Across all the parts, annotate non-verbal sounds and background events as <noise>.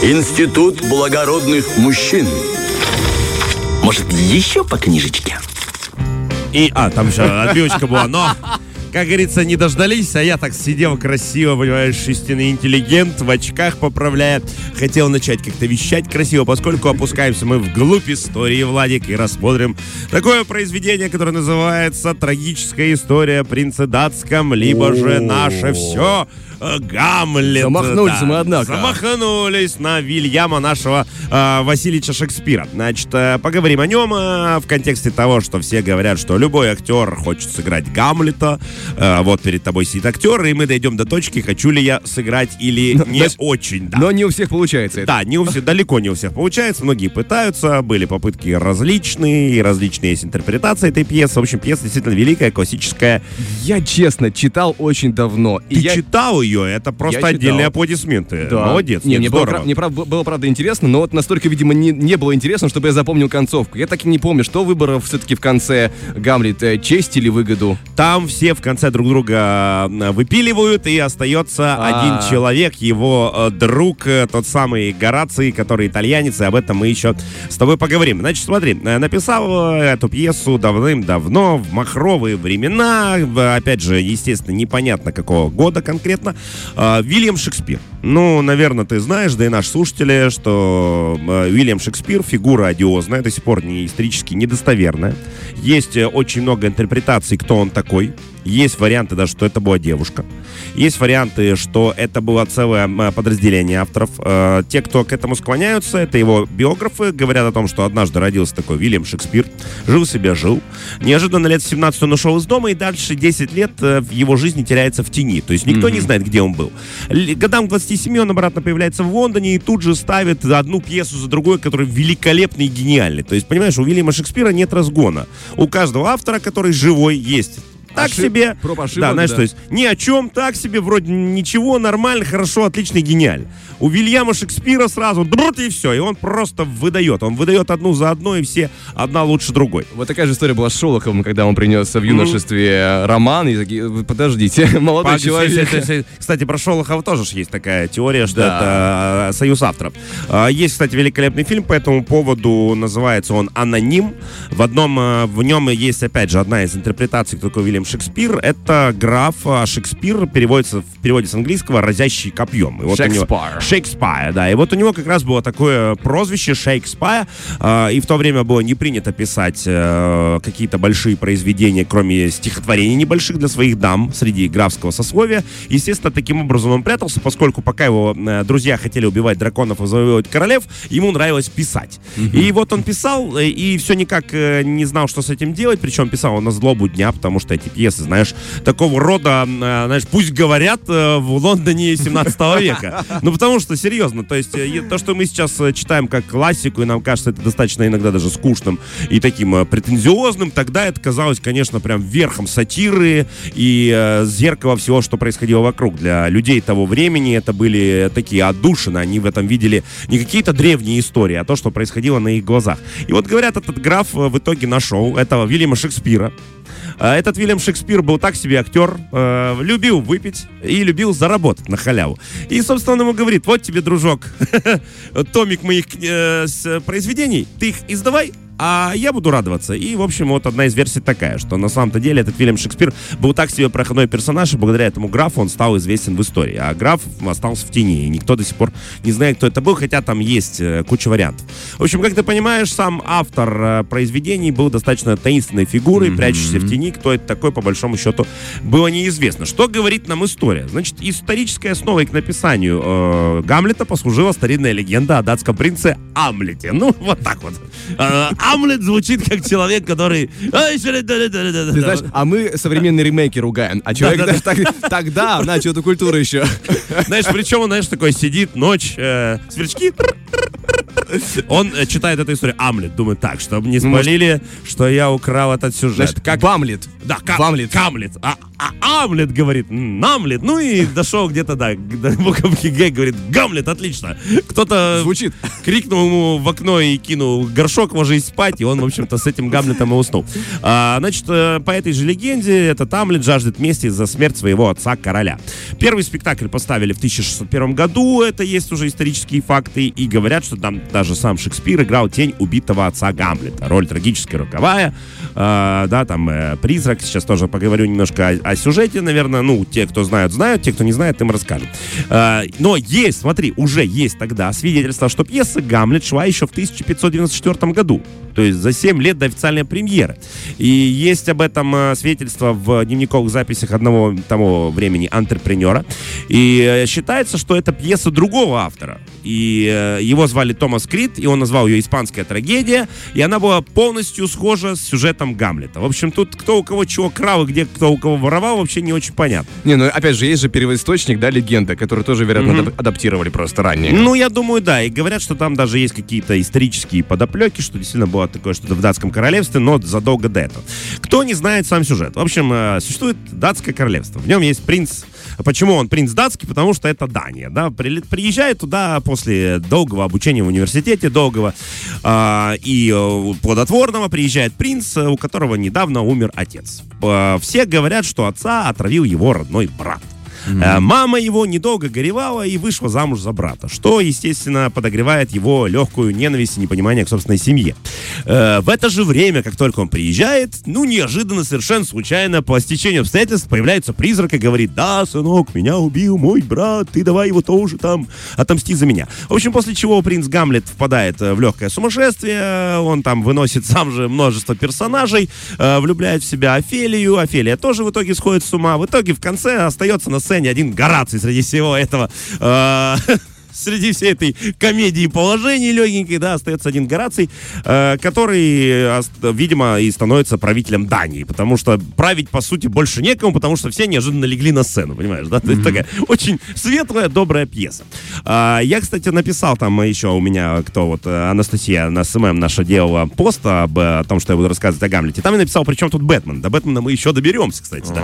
Институт благородных мужчин. Может, еще по книжечке? И, а, там еще отбивочка была, но как говорится, не дождались, а я так сидел красиво, понимаешь, истинный интеллигент, в очках поправляя. Хотел начать как-то вещать красиво, поскольку опускаемся мы вглубь истории, Владик, и рассмотрим такое произведение, которое называется «Трагическая история принца датском», либо же «Наше все», Э, Гамлет. Замахнулись да. мы, однако. Замахнулись на Вильяма нашего э, Васильевича Шекспира. Значит, э, поговорим о нем э, в контексте того, что все говорят, что любой актер хочет сыграть Гамлета. Э, вот перед тобой сидит актер, и мы дойдем до точки, хочу ли я сыграть или но, не значит, очень. Да. Но не у всех получается это. Да, не у всех, далеко не у всех получается. Многие пытаются, были попытки различные, и различные есть интерпретации этой пьесы. В общем, пьеса действительно великая, классическая. Я, честно, читал очень давно. Ты я... читал ее, это просто я отдельные читал. аплодисменты. Да. Молодец. Не, мне, было, мне было, правда, интересно, но вот настолько, видимо, не, не было интересно, чтобы я запомнил концовку. Я так и не помню, что выборов все-таки в конце Гамлет, э, честь или выгоду? Там все в конце друг друга э, выпиливают, и остается А-а-а. один человек, его э, друг, тот самый Гораций, который итальянец, и об этом мы еще с тобой поговорим. Значит, смотри, написал эту пьесу давным-давно, в махровые времена, опять же, естественно, непонятно какого года конкретно, Вильям Шекспир. Ну, наверное, ты знаешь, да и наши слушатели, что а, Вильям Шекспир фигура одиозная, до сих пор не исторически недостоверная. Есть э, очень много интерпретаций, кто он такой. Есть варианты даже, что это была девушка. Есть варианты, что это было целое подразделение авторов. Э, те, кто к этому склоняются, это его биографы, говорят о том, что однажды родился такой Вильям Шекспир, жил себе, жил. Неожиданно лет 17 он ушел из дома, и дальше 10 лет э, его жизни теряется в тени. То есть никто mm-hmm. не знает, где он был. Годам 27 он обратно появляется в Лондоне и тут же ставит одну пьесу за другой, которая великолепный и гениальный. То есть, понимаешь, у Вильяма Шекспира нет разгона. У каждого автора, который живой, есть так Ошиб... себе. Проб ошибок, да, знаешь, да. то есть ни о чем, так себе, вроде ничего, нормально, хорошо, отлично, гениально. У Вильяма Шекспира сразу брут и все, и он просто выдает. Он выдает одну за одной, и все одна лучше другой. Вот такая же история была с Шолоховым, когда он принес в юношестве mm-hmm. роман, и такие, подождите, <laughs> молодой Погоди, человек. Кстати, про Шолохова тоже есть такая теория, что да. это э, союз авторов. А, есть, кстати, великолепный фильм по этому поводу, называется он «Аноним». В одном, э, в нем есть, опять же, одна из интерпретаций, кто такой Вильям Шекспир. Это граф, а Шекспир переводится в переводе с английского «разящий копьем». И вот Шекспир. Шекспир, да. И вот у него как раз было такое прозвище Шекспир. Э, и в то время было не принято писать э, какие-то большие произведения, кроме стихотворений небольших для своих дам среди графского сословия. Естественно, таким образом он прятался, поскольку пока его э, друзья хотели убивать драконов и завоевывать королев, ему нравилось писать. Mm-hmm. И вот он писал, э, и все никак не знал, что с этим делать. Причем писал он на злобу дня, потому что эти пьесы, знаешь, такого рода, э, знаешь, пусть говорят э, в Лондоне 17 <laughs> века. Ну, потому что, серьезно, то есть э, то, что мы сейчас читаем как классику, и нам кажется это достаточно иногда даже скучным и таким претензиозным, тогда это казалось, конечно, прям верхом сатиры и зеркало всего, что происходило вокруг. Для людей того времени это были такие отдушины, они в этом видели не какие-то древние истории, а то, что происходило на их глазах. И вот, говорят, этот граф в итоге нашел этого Вильяма Шекспира, этот Вильям Шекспир был так себе актер, э, любил выпить и любил заработать на халяву. И, собственно, он ему говорит, вот тебе, дружок, <laughs> томик моих э, произведений, ты их издавай, а я буду радоваться. И, в общем, вот одна из версий такая, что на самом-то деле этот Вильям Шекспир был так себе проходной персонаж, и благодаря этому графу он стал известен в истории. А граф остался в тени, и никто до сих пор не знает, кто это был, хотя там есть э, куча вариантов. В общем, как ты понимаешь, сам автор э, произведений был достаточно таинственной фигурой, mm-hmm. прячущейся в тени. Кто это такой, по большому счету, было неизвестно. Что говорит нам история? Значит, исторической основой к написанию э, Гамлета послужила старинная легенда о датском принце Амлете. Ну, вот так вот. Э, Амлет звучит как человек, который... Ты знаешь, а мы современные ремейки ругаем, а человек даже тогда начал эту культуру еще. Знаешь, причем он, знаешь, такой сидит, ночь, э, сверчки, Он э, читает эту историю. Амлет думает так, чтобы не спалили, что я украл этот сюжет. Значит, как Бамлет. Да, ка- Бамлет. Камлет. А, а Амлет говорит, «М, Намлет. Ну и дошел где-то, да, до буковки Г, говорит, Гамлет, отлично. Кто-то Звучит. крикнул ему в окно и кинул горшок, ложись спать, и он, в общем-то, с этим Гамлетом и уснул. А, значит, э, по этой же легенде, этот Амлет жаждет мести за смерть своего отца-короля. Первый спектакль поставили в 1601 году, это есть уже исторические факты, и говорят, что там даже сам Шекспир играл тень убитого отца Гамлета. Роль трагическая роковая, э, да, там э, призрак. Сейчас тоже поговорю немножко о, о сюжете, наверное. Ну, те, кто знают, знают, те, кто не знает, им расскажем. Э, но есть, смотри, уже есть тогда свидетельство, что пьеса «Гамлет» шла еще в 1594 году. То есть за 7 лет до официальной премьеры. И есть об этом э, свидетельство в дневниковых записях одного того времени антрепренера. И э, считается, что это пьеса другого автора. И э, его звали Томас Крит, и он назвал ее «Испанская трагедия», и она была полностью схожа с сюжетом Гамлета. В общем, тут кто у кого чего крал и где кто у кого воровал, вообще не очень понятно. Не, ну опять же, есть же первоисточник, да, легенда, который тоже, вероятно, адап- адаптировали просто ранее. Ну, я думаю, да. И говорят, что там даже есть какие-то исторические подоплеки, что действительно было такое что-то в датском королевстве, но задолго до этого. Кто не знает сам сюжет? В общем, э, существует датское королевство. В нем есть принц. Почему он принц датский? Потому что это Дания. Да? Приезжает туда после долгого обучения в университете, долгого а, и э, плодотворного, приезжает принц, э, у которого недавно умер отец. Э, Все говорят, что отца отравил его родной брат. Э, Мама его недолго горевала и вышла замуж за брата, что, естественно, подогревает его легкую ненависть и непонимание к собственной семье. Э, В это же время, как только он приезжает, ну, неожиданно, совершенно случайно, по стечению обстоятельств, появляется призрак и говорит, да, сынок, меня убил мой брат, ты давай его тоже там отомсти за меня. В общем, после чего принц Гамлет впадает э, в легкое сумасшествие, он там выносит <laughs> сам же множество персонажей, влюбляет в себя Офелию, Офелия тоже в итоге сходит с ума, в итоге в конце остается на сцене один Гораций среди всего этого э, <laughs> среди всей этой комедии положений легенькой, да, остается один Гораций, э, который, э, видимо, и становится правителем Дании, потому что править, по сути, больше некому, потому что все неожиданно легли на сцену, понимаешь, да? То есть такая очень светлая, добрая пьеса. А, я, кстати, написал там еще у меня, кто вот, э, Анастасия на SMM наша делала пост об, э, о том, что я буду рассказывать о Гамлете. Там я написал, при чем тут Бэтмен. До Бэтмена мы еще доберемся, кстати, да.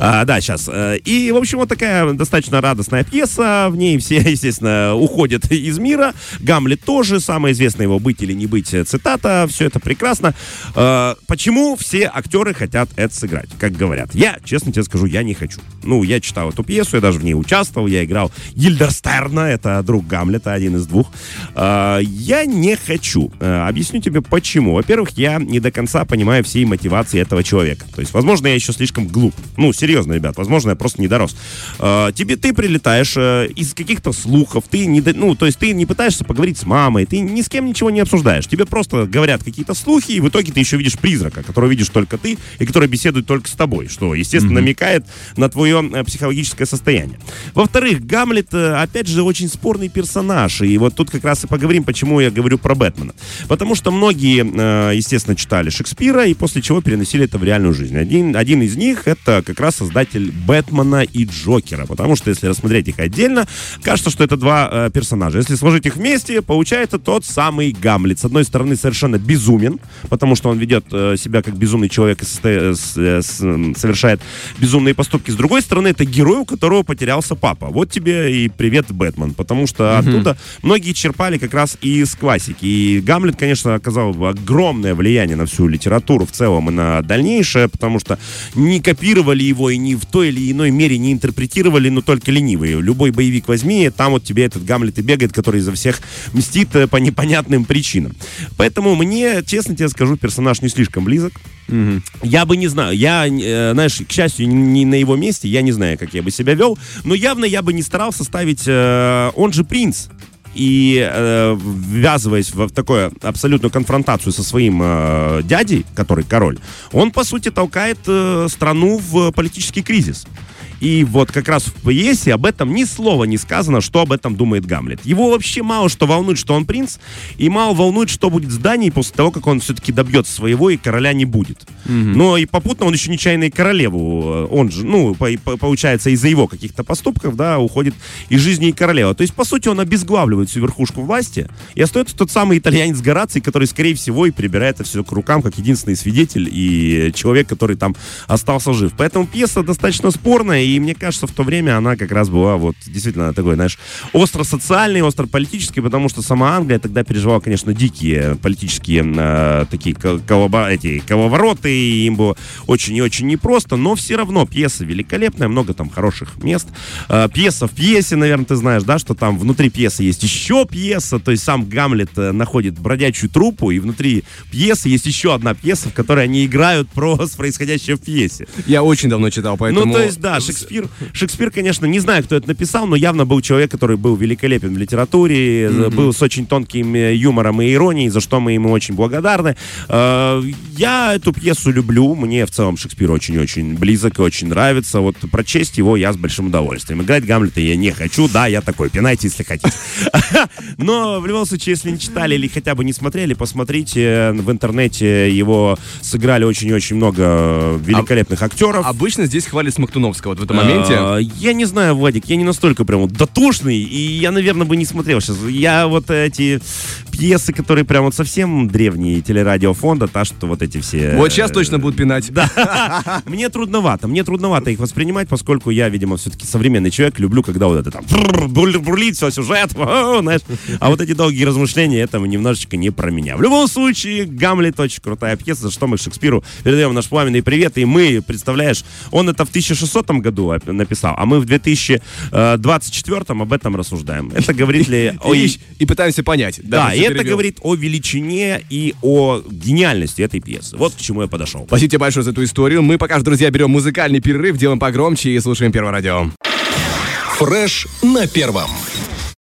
А, да, сейчас. И, в общем, вот такая достаточно радостная пьеса. В ней все, <laughs> естественно, уходят <laughs> из мира. Гамлет тоже. Самое известное его «Быть или не быть» цитата. Все это прекрасно. А, Почему все актеры хотят это сыграть? Как говорят. Я, честно тебе скажу, я не хочу. Ну, я читал эту пьесу, я даже в ней участвовал. Я играл Гильдерстерна, это друг Гамлета, один из двух. А, Я не хочу. Объясню тебе почему. Во-первых, я не до конца понимаю всей мотивации этого человека. То есть, возможно, я еще слишком глуп. Ну, серьезно, ребят, возможно, я просто не дорос. Тебе ты прилетаешь э, из каких-то слухов, ты не, ну, то есть ты не пытаешься поговорить с мамой, ты ни с кем ничего не обсуждаешь. Тебе просто говорят какие-то слухи, и в итоге ты еще видишь призрака, которого видишь только ты, и который беседует только с тобой, что, естественно, намекает на твое э, психологическое состояние. Во-вторых, Гамлет, э, опять же, очень спорный персонаж, и вот тут как раз и поговорим, почему я говорю про Бэтмена. Потому что многие, э, естественно, читали Шекспира, и после чего переносили это в реальную жизнь. Один, один из них — это как раз создатель Бэтмена и Джокера, потому что, если рассмотреть их отдельно, кажется, что это два э, персонажа. Если сложить их вместе, получается тот самый Гамлет. С одной стороны, совершенно безумен, потому что он ведет э, себя как безумный человек и состо- с- э, с- совершает безумные поступки. С другой стороны, это герой, у которого потерялся папа. Вот тебе и привет, Бэтмен, потому что оттуда многие черпали как раз и из классики. И Гамлет, конечно, оказал огромное влияние на всю литературу в целом и на дальнейшее, потому что не копировали его и ни в той или иной мере не интерпретировали, но только ленивые. Любой боевик возьми, там вот тебе этот Гамлет и бегает, который за всех мстит э, по непонятным причинам. Поэтому мне, честно тебе скажу, персонаж не слишком близок. Я бы не знаю, я, э, знаешь, к счастью, не на его месте, я не знаю, как я бы себя вел, но явно я бы не старался ставить, э, он же принц, и э, ввязываясь в, в такую абсолютную конфронтацию со своим э, дядей, который король, он, по сути, толкает э, страну в политический кризис. И вот как раз в пьесе об этом ни слова не сказано, что об этом думает Гамлет. Его вообще мало что волнует, что он принц, и мало волнует, что будет с Данией после того, как он все-таки добьется своего, и короля не будет. Но и попутно он еще нечаянно и королеву, э, он же, ну, по- по- получается, из-за его каких-то поступков, да, уходит из жизни и королева. То есть, по сути, он обезглавливает всю верхушку власти, и остается тот самый итальянец Гораций, который, скорее всего, и прибирает это все к рукам, как единственный свидетель и человек, который там остался жив. Поэтому пьеса достаточно спорная, и мне кажется, в то время она как раз была вот действительно такой, знаешь, остро-социальной, остро-политической, потому что сама Англия тогда переживала, конечно, дикие политические э, такие ко- колоба- эти коловороты, и им было очень и очень непросто, но все равно пьеса великолепная, много там хороших мест. Э, пьеса в пьесе, наверное, ты знаешь, да, что там внутри пьесы есть еще пьеса, то есть сам Гамлет э, находит бродячую труппу, и внутри пьесы есть еще одна пьеса, в которой они играют про <laughs> происходящее в пьесе. Я очень давно читал, поэтому... Ну, то есть, да, Шекспир, Шекспир, конечно, не знаю, кто это написал, но явно был человек, который был великолепен в литературе, э, был с очень тонким э, юмором и иронией, за что мы ему очень благодарны. Э, Я эту пьесу люблю, мне в целом Шекспир очень-очень близок и очень нравится. Вот прочесть его я с большим удовольствием. Играть Гамлета я не хочу, да, я такой, пинайте, если хотите. <laughs> Но в любом случае, если не читали или хотя бы не смотрели, посмотрите, в интернете его сыграли очень-очень много великолепных актеров. Обычно здесь хвалят Смоктуновского этом моменте. А, Я не знаю, Владик, я не настолько прям дотошный, и я, наверное, бы не смотрел сейчас. Я вот эти пьесы, которые прям вот совсем древние телерадиофонда, та, что вот эти все... Вот сейчас точно будут пинать. Да. <laughs> Мне трудновато, мне трудновато их воспринимать, поскольку я, видимо, все-таки современный человек, люблю, когда вот это там бур- бурлит все, сюжет, <laughs> знаешь. А вот эти долгие размышления, это немножечко не про меня. В любом случае, Гамлет очень крутая пьеса, за что мы Шекспиру передаем наш пламенный привет. И мы, представляешь, он это в 1600 году написал, а мы в 2024 об этом рассуждаем. Это говорит ли. И, и пытаемся понять. Да, и это перебил. говорит о величине и о гениальности этой пьесы. Вот к чему я подошел. Спасибо тебе большое за эту историю. Мы пока, что, друзья, берем музыкальный перерыв, делаем погромче и слушаем Первое радио. Фреш на первом.